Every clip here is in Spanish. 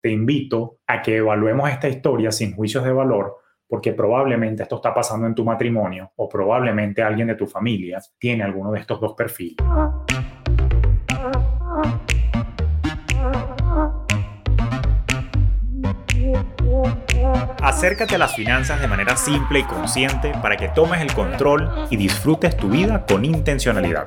te invito a que evaluemos esta historia sin juicios de valor, porque probablemente esto está pasando en tu matrimonio o probablemente alguien de tu familia tiene alguno de estos dos perfiles. Acércate a las finanzas de manera simple y consciente para que tomes el control y disfrutes tu vida con intencionalidad.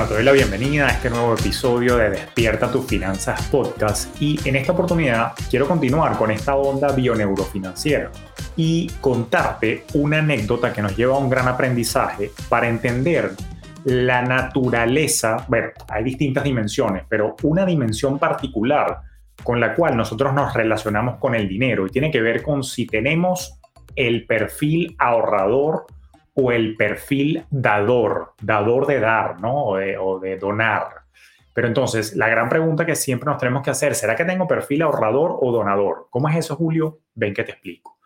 Bueno, te doy la bienvenida a este nuevo episodio de Despierta tus finanzas podcast. Y en esta oportunidad quiero continuar con esta onda bioneurofinanciera y contarte una anécdota que nos lleva a un gran aprendizaje para entender la naturaleza, bueno, hay distintas dimensiones, pero una dimensión particular con la cual nosotros nos relacionamos con el dinero y tiene que ver con si tenemos el perfil ahorrador o el perfil dador, dador de dar, ¿no? O de, donar. Pero entonces, la gran pregunta que siempre nos tenemos que hacer, ¿será que tengo perfil ahorrador o donador? ¿Cómo es eso, Julio? Ven que te explico.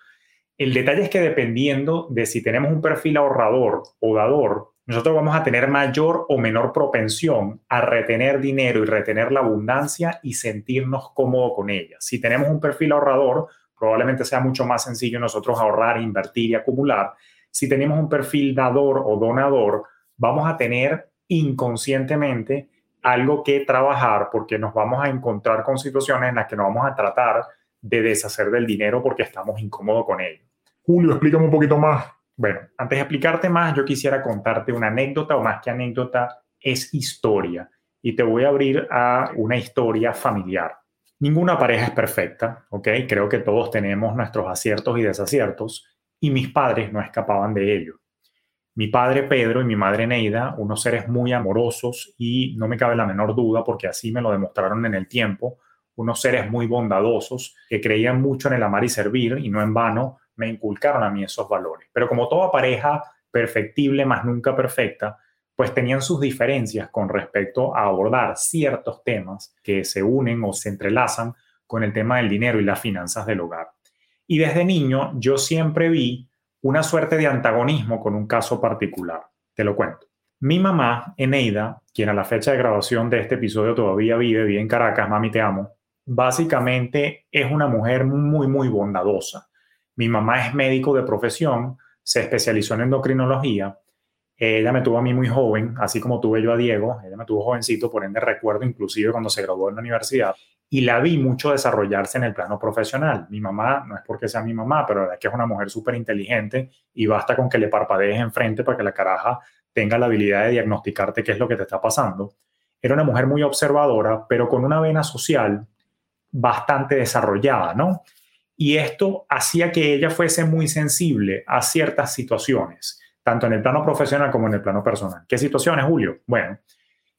El detalle es que dependiendo de si tenemos un perfil ahorrador o dador, nosotros vamos a tener mayor o menor propensión a retener dinero y retener la abundancia y sentirnos cómodos con ella. Si tenemos un perfil ahorrador, probablemente sea mucho más sencillo nosotros ahorrar, invertir y acumular si tenemos un perfil dador o donador, vamos a tener inconscientemente algo que trabajar porque nos vamos a encontrar con situaciones en las que nos vamos a tratar de deshacer del dinero porque estamos incómodos con ello. Julio, explícame un poquito más. Bueno, antes de explicarte más, yo quisiera contarte una anécdota o más que anécdota, es historia. Y te voy a abrir a una historia familiar. Ninguna pareja es perfecta, ¿ok? Creo que todos tenemos nuestros aciertos y desaciertos y mis padres no escapaban de ello. Mi padre Pedro y mi madre Neida, unos seres muy amorosos y no me cabe la menor duda porque así me lo demostraron en el tiempo, unos seres muy bondadosos que creían mucho en el amar y servir y no en vano me inculcaron a mí esos valores. Pero como toda pareja perfectible, más nunca perfecta, pues tenían sus diferencias con respecto a abordar ciertos temas que se unen o se entrelazan con el tema del dinero y las finanzas del hogar. Y desde niño yo siempre vi una suerte de antagonismo con un caso particular. Te lo cuento. Mi mamá, Eneida, quien a la fecha de grabación de este episodio todavía vive, vive en Caracas, mami te amo, básicamente es una mujer muy, muy bondadosa. Mi mamá es médico de profesión, se especializó en endocrinología. Ella me tuvo a mí muy joven, así como tuve yo a Diego. Ella me tuvo jovencito, por ende recuerdo inclusive cuando se graduó en la universidad y la vi mucho desarrollarse en el plano profesional. Mi mamá, no es porque sea mi mamá, pero la es que es una mujer súper inteligente y basta con que le parpadees enfrente para que la caraja tenga la habilidad de diagnosticarte qué es lo que te está pasando. Era una mujer muy observadora, pero con una vena social bastante desarrollada, ¿no? Y esto hacía que ella fuese muy sensible a ciertas situaciones, tanto en el plano profesional como en el plano personal. ¿Qué situaciones, Julio? Bueno,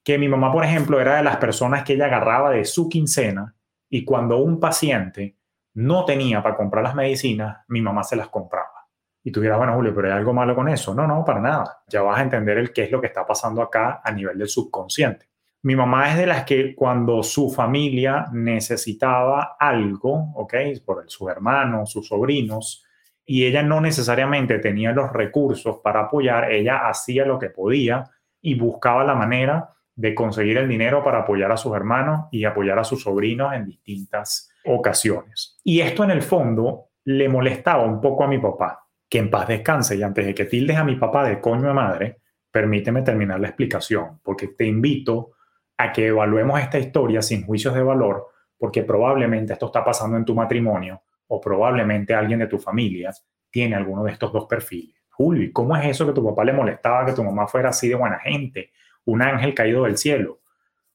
que mi mamá, por ejemplo, era de las personas que ella agarraba de su quincena y cuando un paciente no tenía para comprar las medicinas, mi mamá se las compraba. Y tú dirás, bueno, Julio, pero hay algo malo con eso. No, no, para nada. Ya vas a entender el qué es lo que está pasando acá a nivel del subconsciente. Mi mamá es de las que cuando su familia necesitaba algo, ¿ok? Por sus hermanos, sus sobrinos, y ella no necesariamente tenía los recursos para apoyar, ella hacía lo que podía y buscaba la manera de conseguir el dinero para apoyar a sus hermanos y apoyar a sus sobrinos en distintas ocasiones. Y esto en el fondo le molestaba un poco a mi papá, que en paz descanse y antes de que tildes a mi papá de coño de madre, permíteme terminar la explicación, porque te invito a que evaluemos esta historia sin juicios de valor, porque probablemente esto está pasando en tu matrimonio o probablemente alguien de tu familia tiene alguno de estos dos perfiles. Julio, ¿cómo es eso que tu papá le molestaba que tu mamá fuera así de buena gente? Un ángel caído del cielo.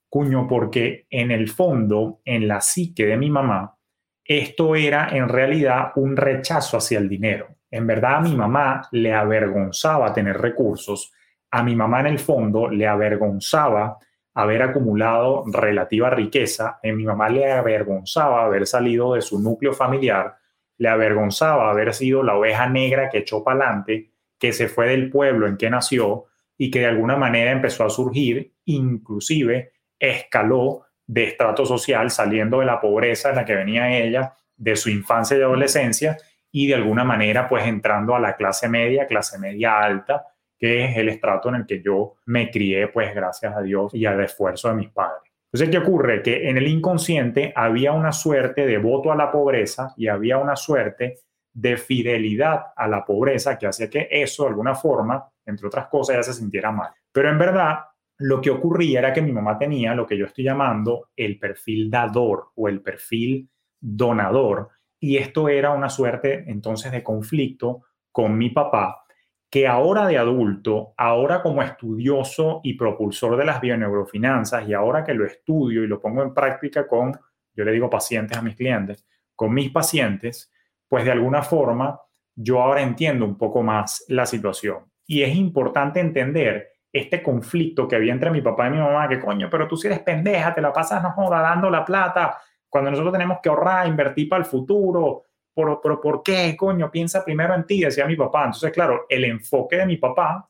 Cuño, porque en el fondo, en la psique de mi mamá, esto era en realidad un rechazo hacia el dinero. En verdad a mi mamá le avergonzaba tener recursos, a mi mamá en el fondo le avergonzaba haber acumulado relativa riqueza, en mi mamá le avergonzaba haber salido de su núcleo familiar, le avergonzaba haber sido la oveja negra que echó para adelante, que se fue del pueblo en que nació y que de alguna manera empezó a surgir, inclusive escaló de estrato social, saliendo de la pobreza en la que venía ella, de su infancia y adolescencia, y de alguna manera pues entrando a la clase media, clase media alta, que es el estrato en el que yo me crié pues gracias a Dios y al esfuerzo de mis padres. Entonces, ¿qué ocurre? Que en el inconsciente había una suerte de voto a la pobreza y había una suerte de fidelidad a la pobreza que hacía que eso, de alguna forma, entre otras cosas, ya se sintiera mal. Pero en verdad, lo que ocurría era que mi mamá tenía lo que yo estoy llamando el perfil dador o el perfil donador. Y esto era una suerte entonces de conflicto con mi papá, que ahora de adulto, ahora como estudioso y propulsor de las bioneurofinanzas y ahora que lo estudio y lo pongo en práctica con, yo le digo pacientes a mis clientes, con mis pacientes, pues de alguna forma yo ahora entiendo un poco más la situación. Y es importante entender este conflicto que había entre mi papá y mi mamá, que coño, pero tú si eres pendeja, te la pasas, no joda, dando la plata, cuando nosotros tenemos que ahorrar, invertir para el futuro, pero, pero ¿por qué, coño? Piensa primero en ti, decía mi papá. Entonces, claro, el enfoque de mi papá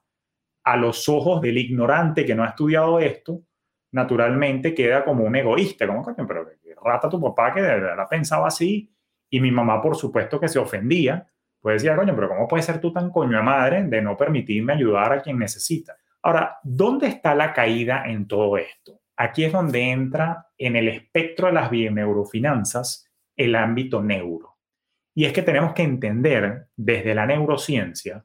a los ojos del ignorante que no ha estudiado esto, naturalmente queda como un egoísta, como, coño, pero rata tu papá que de verdad pensaba así, y mi mamá, por supuesto, que se ofendía, pues decía, coño, pero ¿cómo puedes ser tú tan coño de madre de no permitirme ayudar a quien necesita? Ahora, ¿dónde está la caída en todo esto? Aquí es donde entra en el espectro de las bieneurofinanzas el ámbito neuro. Y es que tenemos que entender desde la neurociencia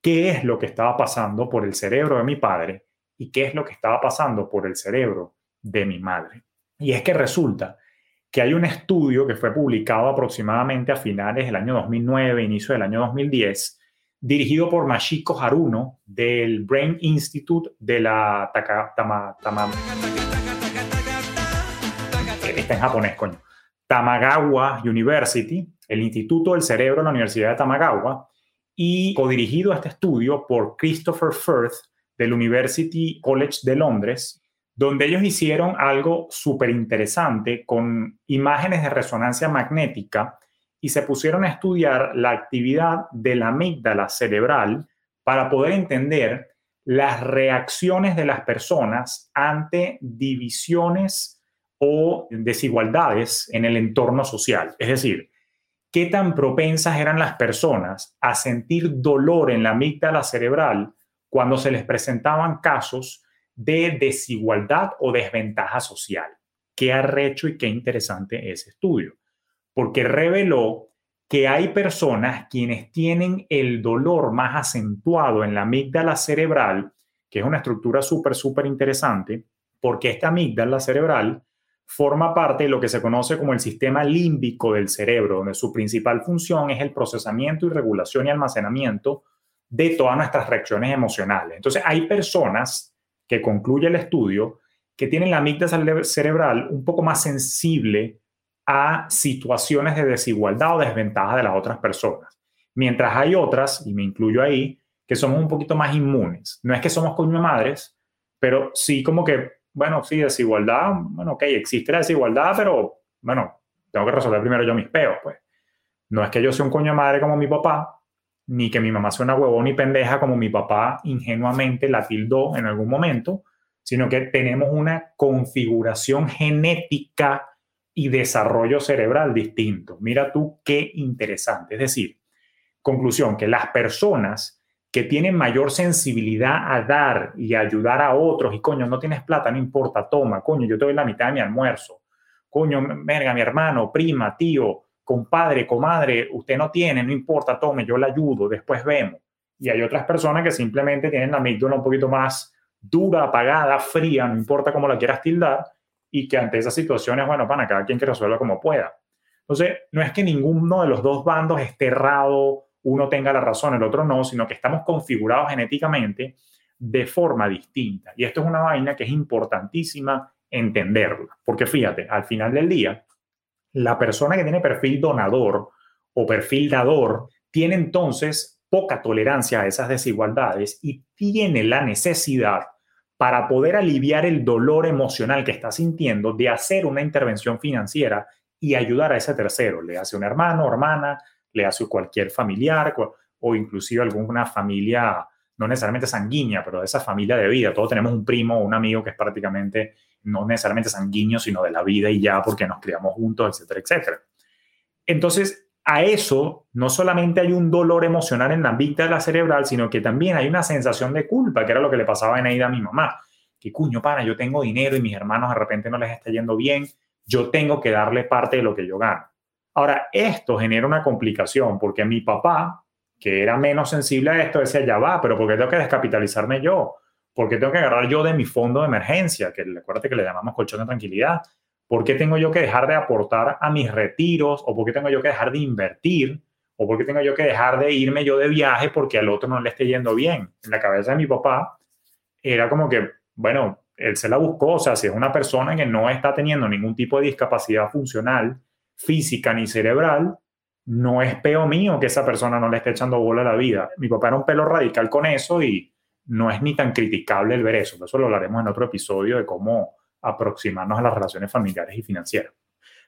qué es lo que estaba pasando por el cerebro de mi padre y qué es lo que estaba pasando por el cerebro de mi madre. Y es que resulta que hay un estudio que fue publicado aproximadamente a finales del año 2009, inicio del año 2010, dirigido por Mashiko Haruno del Brain Institute de la Tama, está en japonés, coño. Tamagawa University, el Instituto del Cerebro de la Universidad de Tamagawa, y codirigido este estudio por Christopher Firth del University College de Londres, donde ellos hicieron algo súper interesante con imágenes de resonancia magnética y se pusieron a estudiar la actividad de la amígdala cerebral para poder entender las reacciones de las personas ante divisiones o desigualdades en el entorno social. Es decir, qué tan propensas eran las personas a sentir dolor en la amígdala cerebral cuando se les presentaban casos de desigualdad o desventaja social. Qué arrecho y qué interesante ese estudio porque reveló que hay personas quienes tienen el dolor más acentuado en la amígdala cerebral, que es una estructura súper, súper interesante, porque esta amígdala cerebral forma parte de lo que se conoce como el sistema límbico del cerebro, donde su principal función es el procesamiento y regulación y almacenamiento de todas nuestras reacciones emocionales. Entonces, hay personas que concluye el estudio que tienen la amígdala cerebral un poco más sensible a situaciones de desigualdad o desventaja de las otras personas. Mientras hay otras, y me incluyo ahí, que somos un poquito más inmunes. No es que somos coño madres, pero sí como que, bueno, sí, desigualdad, bueno, ok, existe la desigualdad, pero bueno, tengo que resolver primero yo mis peos, pues. No es que yo sea un coño madre como mi papá, ni que mi mamá sea una huevón ni pendeja como mi papá ingenuamente la tildó en algún momento, sino que tenemos una configuración genética y desarrollo cerebral distinto. Mira tú qué interesante. Es decir, conclusión, que las personas que tienen mayor sensibilidad a dar y ayudar a otros, y coño, no tienes plata, no importa, toma, coño, yo te doy la mitad de mi almuerzo. Coño, verga, mi hermano, prima, tío, compadre, comadre, usted no tiene, no importa, tome, yo le ayudo, después vemos. Y hay otras personas que simplemente tienen la amígdala un poquito más dura, apagada, fría, no importa cómo la quieras tildar, y que ante esas situaciones, bueno, para cada quien que resuelva como pueda. Entonces, no es que ninguno de los dos bandos esté errado, uno tenga la razón, el otro no, sino que estamos configurados genéticamente de forma distinta. Y esto es una vaina que es importantísima entenderla, porque fíjate, al final del día, la persona que tiene perfil donador o perfil dador tiene entonces poca tolerancia a esas desigualdades y tiene la necesidad para poder aliviar el dolor emocional que está sintiendo de hacer una intervención financiera y ayudar a ese tercero, le hace un hermano, hermana, le hace cualquier familiar o inclusive alguna familia, no necesariamente sanguínea, pero de esa familia de vida. Todos tenemos un primo o un amigo que es prácticamente no necesariamente sanguíneo, sino de la vida y ya porque nos criamos juntos, etcétera, etcétera. Entonces, a eso no solamente hay un dolor emocional en la la cerebral, sino que también hay una sensación de culpa, que era lo que le pasaba a Eneida a mi mamá. Que cuño, pana, yo tengo dinero y mis hermanos de repente no les está yendo bien, yo tengo que darle parte de lo que yo gano. Ahora, esto genera una complicación porque mi papá, que era menos sensible a esto, decía, ya va, pero ¿por qué tengo que descapitalizarme yo? ¿Por qué tengo que agarrar yo de mi fondo de emergencia? Que acuérdate que le llamamos colchón de tranquilidad. ¿Por qué tengo yo que dejar de aportar a mis retiros? ¿O por qué tengo yo que dejar de invertir? ¿O por qué tengo yo que dejar de irme yo de viaje porque al otro no le esté yendo bien? En la cabeza de mi papá era como que, bueno, él se la buscó, o sea, si es una persona que no está teniendo ningún tipo de discapacidad funcional, física ni cerebral, no es peo mío que esa persona no le esté echando bola a la vida. Mi papá era un pelo radical con eso y no es ni tan criticable el ver eso. Eso lo hablaremos en otro episodio de cómo aproximarnos a las relaciones familiares y financieras.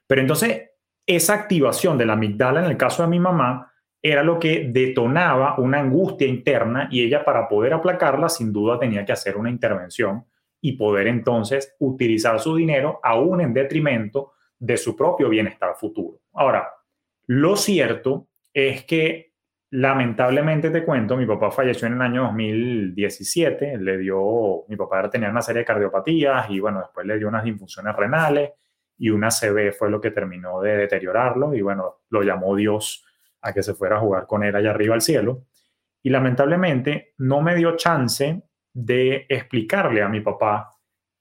Pero entonces, esa activación de la amigdala en el caso de mi mamá era lo que detonaba una angustia interna y ella para poder aplacarla sin duda tenía que hacer una intervención y poder entonces utilizar su dinero aún en detrimento de su propio bienestar futuro. Ahora, lo cierto es que lamentablemente te cuento, mi papá falleció en el año 2017, le dio, mi papá tenía una serie de cardiopatías y bueno, después le dio unas infusiones renales y una CB fue lo que terminó de deteriorarlo y bueno, lo llamó Dios a que se fuera a jugar con él allá arriba al cielo. Y lamentablemente no me dio chance de explicarle a mi papá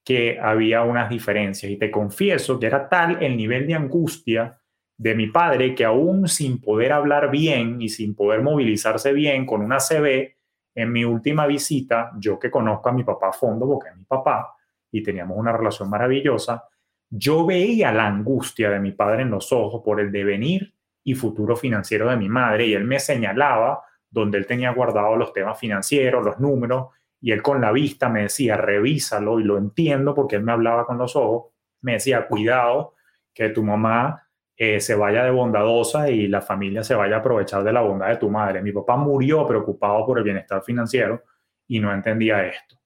que había unas diferencias y te confieso que era tal el nivel de angustia de mi padre que aún sin poder hablar bien y sin poder movilizarse bien con una CB, en mi última visita, yo que conozco a mi papá a fondo porque es mi papá y teníamos una relación maravillosa, yo veía la angustia de mi padre en los ojos por el devenir y futuro financiero de mi madre y él me señalaba donde él tenía guardado los temas financieros, los números y él con la vista me decía, revísalo, y lo entiendo porque él me hablaba con los ojos, me decía, cuidado, que tu mamá eh, se vaya de bondadosa y la familia se vaya a aprovechar de la bondad de tu madre. Mi papá murió preocupado por el bienestar financiero y no entendía esto.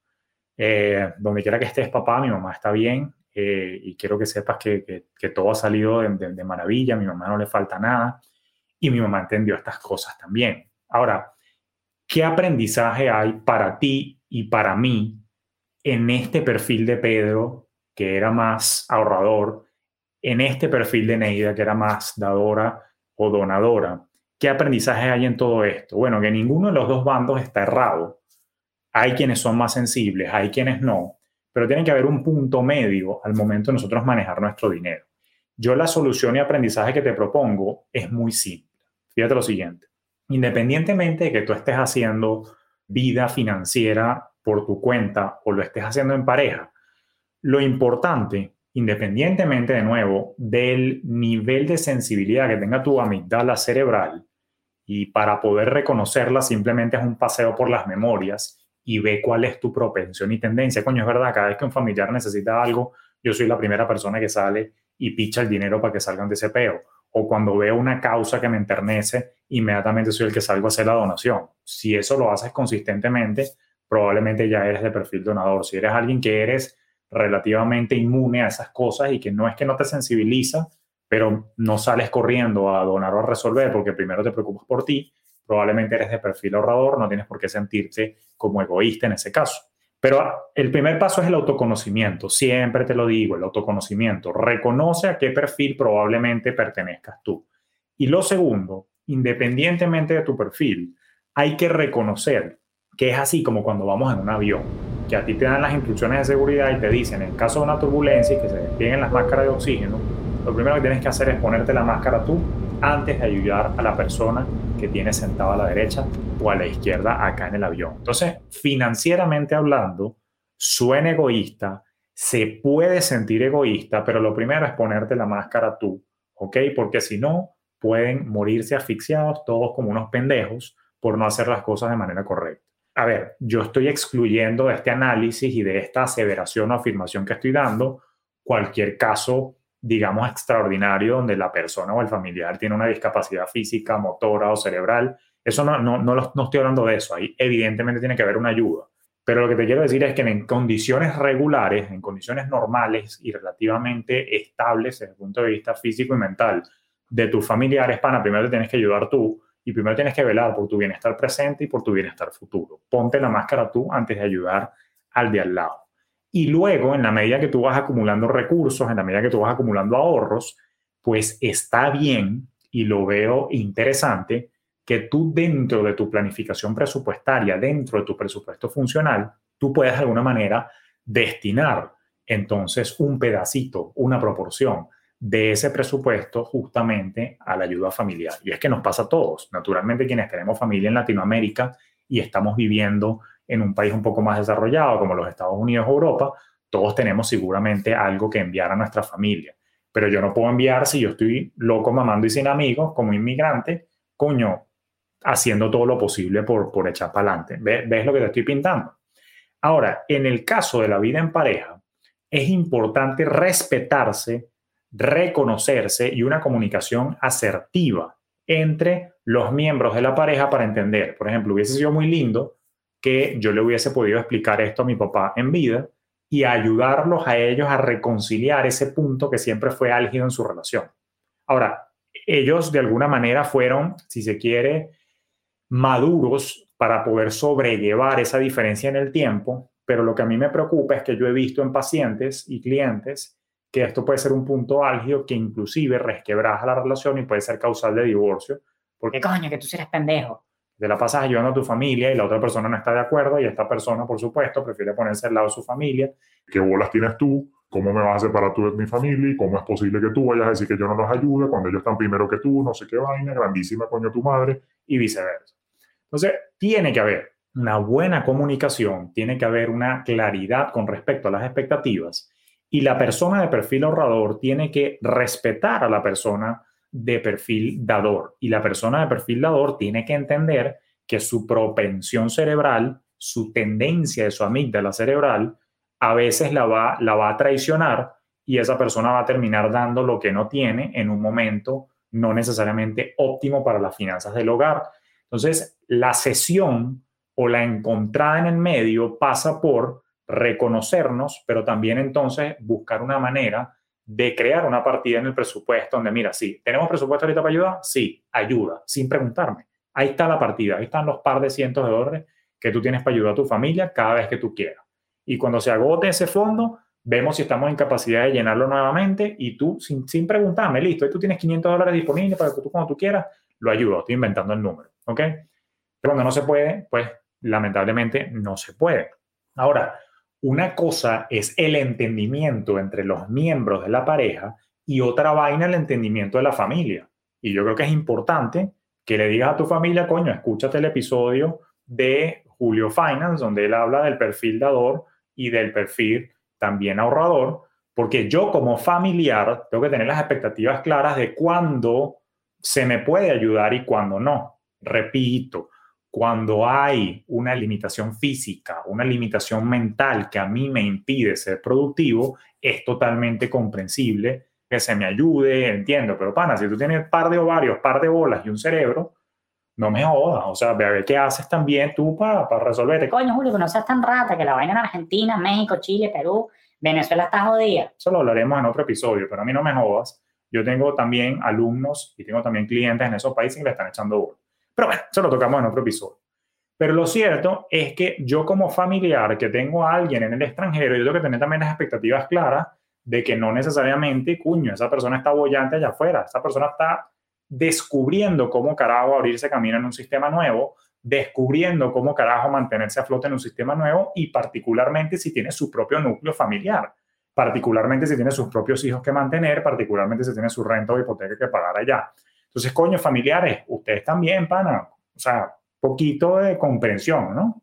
Eh, donde quiera que estés, papá, mi mamá está bien eh, y quiero que sepas que, todo ha salido de, de maravilla, a mi mamá no le falta nada y mi mamá entendió estas cosas también. Ahora, ¿qué aprendizaje hay para ti y para mí, en este perfil de Pedro, que era más ahorrador, en este perfil de Neida, que era más dadora o donadora, ¿qué aprendizaje hay en todo esto? Bueno, que ninguno de los dos bandos está errado. Hay quienes son más sensibles, hay quienes no, pero tiene que haber un punto medio al momento de nosotros manejar nuestro dinero. Yo la solución y aprendizaje que te propongo es muy simple. Fíjate lo siguiente. Independientemente de que tú estés haciendo vida financiera por tu cuenta o lo estés haciendo en pareja, lo importante, independientemente de nuevo del nivel de sensibilidad que tenga tu amigdala cerebral, y para poder reconocerla simplemente es un paseo por las memorias y ve cuál es tu propensión y tendencia. Coño, es verdad, cada vez que un familiar necesita algo, yo soy la primera persona que sale y picha el dinero para que salgan de ese peo. O cuando veo una causa que me enternece, inmediatamente soy el que salgo a hacer la donación. Si eso lo haces consistentemente, probablemente ya eres de perfil donador. Si eres alguien que eres relativamente inmune a esas cosas y que no es que no te sensibiliza, pero no sales corriendo a donar o a resolver porque primero te preocupas por ti, probablemente eres de perfil ahorrador, no tienes por qué sentirte como egoísta en ese caso. Pero el primer paso es el autoconocimiento, siempre te lo digo, el autoconocimiento. Reconoce a qué perfil probablemente pertenezcas tú. Y lo segundo, independientemente de tu perfil, hay que reconocer que es así como cuando vamos en un avión, que a ti te dan las instrucciones de seguridad y te dicen, en caso de una turbulencia y que se desplieguen las máscaras de oxígeno, lo primero que tienes que hacer es ponerte la máscara tú antes de ayudar a la persona que tiene sentada a la derecha o a la izquierda acá en el avión. Entonces, financieramente hablando, suena egoísta, se puede sentir egoísta, pero lo primero es ponerte la máscara tú, ¿ok? Porque si no, pueden morirse asfixiados todos como unos pendejos por no hacer las cosas de manera correcta. A ver, yo estoy excluyendo de este análisis y de esta aseveración o afirmación que estoy dando cualquier caso digamos, extraordinario donde la persona o el familiar tiene una discapacidad física, motora o cerebral. Eso no, no, no, no estoy hablando de eso. Ahí evidentemente tiene que haber una ayuda. Pero lo que te quiero decir es que en condiciones regulares, en condiciones normales y relativamente estables desde el punto de vista físico y mental de tus familiares, pana, primero te tienes que ayudar tú y primero tienes que velar por tu bienestar presente y por tu bienestar futuro. Ponte la máscara tú antes de ayudar al de al lado. Y luego, en la medida que tú vas acumulando recursos, en la medida que tú vas acumulando ahorros, pues está bien y lo veo interesante que tú dentro de tu planificación presupuestaria, dentro de tu presupuesto funcional, tú puedas de alguna manera destinar entonces un pedacito, una proporción de ese presupuesto justamente a la ayuda familiar. Y es que nos pasa a todos. Naturalmente quienes tenemos familia en Latinoamérica y estamos viviendo en un país un poco más desarrollado como los Estados Unidos o Europa, todos tenemos seguramente algo que enviar a nuestra familia. Pero yo no puedo enviar si yo estoy loco mamando y sin amigos como inmigrante, coño, haciendo todo lo posible por, por echar para adelante. ¿Ves lo que te estoy pintando? Ahora, en el caso de la vida en pareja, es importante respetarse, reconocerse y una comunicación asertiva entre los miembros de la pareja para entender. Por ejemplo, hubiese sido muy lindo que yo le hubiese podido explicar esto a mi papá en vida y ayudarlos a ellos a reconciliar ese punto que siempre fue álgido en su relación. Ahora, ellos de alguna manera fueron, si se quiere, maduros para poder sobrellevar esa diferencia en el tiempo, pero lo que a mí me preocupa es que yo he visto en pacientes y clientes que esto puede ser un punto álgido que inclusive resquebraja la relación y puede ser causal de divorcio. Porque coño, que tú eres pendejo de la pasas ayudando a tu familia y la otra persona no está de acuerdo y esta persona, por supuesto, prefiere ponerse al lado de su familia. ¿Qué bolas tienes tú? ¿Cómo me vas a separar tú de mi familia? ¿Y cómo es posible que tú vayas a decir que yo no los ayude cuando ellos están primero que tú? No sé qué vaina, grandísima coño tu madre. Y viceversa. Entonces, tiene que haber una buena comunicación, tiene que haber una claridad con respecto a las expectativas y la persona de perfil ahorrador tiene que respetar a la persona de perfil dador. Y la persona de perfil dador tiene que entender que su propensión cerebral, su tendencia de su amígdala cerebral, a veces la va, la va a traicionar y esa persona va a terminar dando lo que no tiene en un momento no necesariamente óptimo para las finanzas del hogar. Entonces, la sesión o la encontrada en el medio pasa por reconocernos, pero también entonces buscar una manera de crear una partida en el presupuesto donde, mira, sí, ¿tenemos presupuesto ahorita para ayudar? Sí, ayuda, sin preguntarme. Ahí está la partida, ahí están los par de cientos de dólares que tú tienes para ayudar a tu familia cada vez que tú quieras. Y cuando se agote ese fondo, vemos si estamos en capacidad de llenarlo nuevamente y tú, sin, sin preguntarme, listo, ahí tú tienes 500 dólares disponibles para que tú cuando tú quieras, lo ayudo, estoy inventando el número, ¿ok? Pero cuando no se puede, pues lamentablemente no se puede. Ahora, una cosa es el entendimiento entre los miembros de la pareja y otra vaina el entendimiento de la familia. Y yo creo que es importante que le digas a tu familia, coño, escúchate el episodio de Julio Finance, donde él habla del perfil dador y del perfil también ahorrador, porque yo como familiar tengo que tener las expectativas claras de cuándo se me puede ayudar y cuándo no. Repito, cuando hay una limitación física, una limitación mental que a mí me impide ser productivo, es totalmente comprensible que se me ayude, entiendo, pero pana, si tú tienes par de ovarios, par de bolas y un cerebro, no me jodas, o sea, ve a ver qué haces también tú para, para resolverte. Coño, Julio, que no seas tan rata, que la vaina en Argentina, México, Chile, Perú, Venezuela está jodida. Eso lo hablaremos en otro episodio, pero a mí no me jodas. Yo tengo también alumnos y tengo también clientes en esos países que le están echando bola. Pero bueno, eso lo tocamos en otro episodio. Pero lo cierto es que yo como familiar que tengo a alguien en el extranjero, yo tengo que tener también las expectativas claras de que no necesariamente, cuño, esa persona está bollante allá afuera, esa persona está descubriendo cómo carajo abrirse camino en un sistema nuevo, descubriendo cómo carajo mantenerse a flote en un sistema nuevo y particularmente si tiene su propio núcleo familiar, particularmente si tiene sus propios hijos que mantener, particularmente si tiene su renta o hipoteca que pagar allá. Entonces, coño, familiares, ustedes también, pana, o sea, poquito de comprensión, ¿no?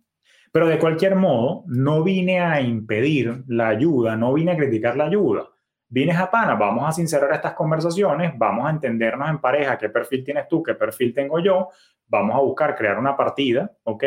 Pero de cualquier modo, no vine a impedir la ayuda, no vine a criticar la ayuda. Vine a pana, vamos a sincerar estas conversaciones, vamos a entendernos en pareja qué perfil tienes tú, qué perfil tengo yo, vamos a buscar crear una partida, ¿ok?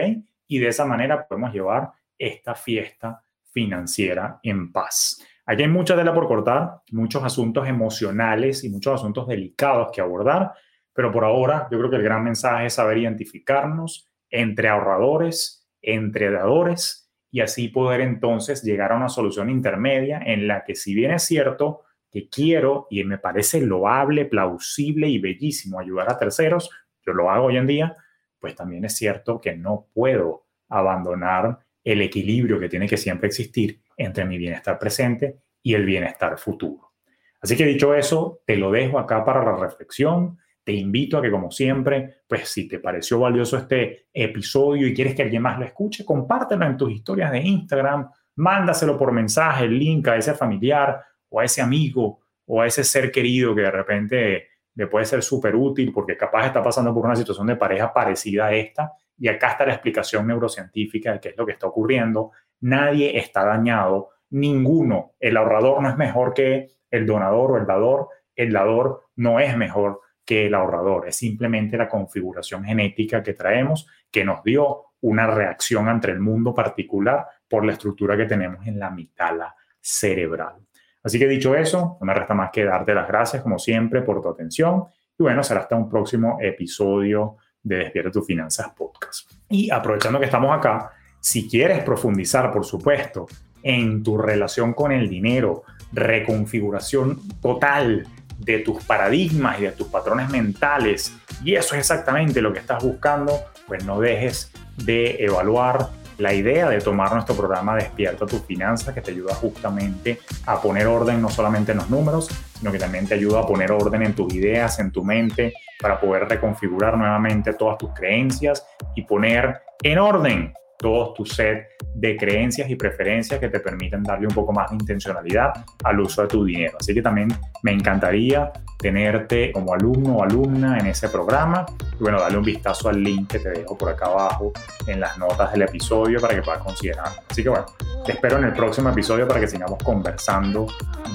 Y de esa manera podemos llevar esta fiesta financiera en paz. Aquí hay mucha tela por cortar, muchos asuntos emocionales y muchos asuntos delicados que abordar, pero por ahora yo creo que el gran mensaje es saber identificarnos entre ahorradores, entre dadores y así poder entonces llegar a una solución intermedia en la que si bien es cierto que quiero y me parece loable, plausible y bellísimo ayudar a terceros, yo lo hago hoy en día, pues también es cierto que no puedo abandonar el equilibrio que tiene que siempre existir entre mi bienestar presente y el bienestar futuro. Así que dicho eso, te lo dejo acá para la reflexión. Te invito a que, como siempre, pues si te pareció valioso este episodio y quieres que alguien más lo escuche, compártelo en tus historias de Instagram, mándaselo por mensaje, el link a ese familiar o a ese amigo o a ese ser querido que de repente le puede ser súper útil porque capaz está pasando por una situación de pareja parecida a esta. Y acá está la explicación neurocientífica de qué es lo que está ocurriendo. Nadie está dañado, ninguno. El ahorrador no es mejor que el donador o el dador. El dador no es mejor que el ahorrador, es simplemente la configuración genética que traemos que nos dio una reacción ante el mundo particular por la estructura que tenemos en la mitala cerebral. Así que dicho eso, no me resta más que darte las gracias como siempre por tu atención y bueno, será hasta un próximo episodio de Despierta tus Finanzas Podcast. Y aprovechando que estamos acá, si quieres profundizar, por supuesto, en tu relación con el dinero, reconfiguración total de tus paradigmas y de tus patrones mentales, y eso es exactamente lo que estás buscando, pues no dejes de evaluar la idea de tomar nuestro programa Despierta tus finanzas, que te ayuda justamente a poner orden no solamente en los números, sino que también te ayuda a poner orden en tus ideas, en tu mente, para poder reconfigurar nuevamente todas tus creencias y poner en orden todo tu set de creencias y preferencias que te permiten darle un poco más de intencionalidad al uso de tu dinero. Así que también me encantaría tenerte como alumno o alumna en ese programa. Y bueno, dale un vistazo al link que te dejo por acá abajo en las notas del episodio para que puedas considerar. Así que bueno, te espero en el próximo episodio para que sigamos conversando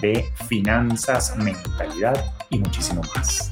de finanzas, mentalidad y muchísimo más.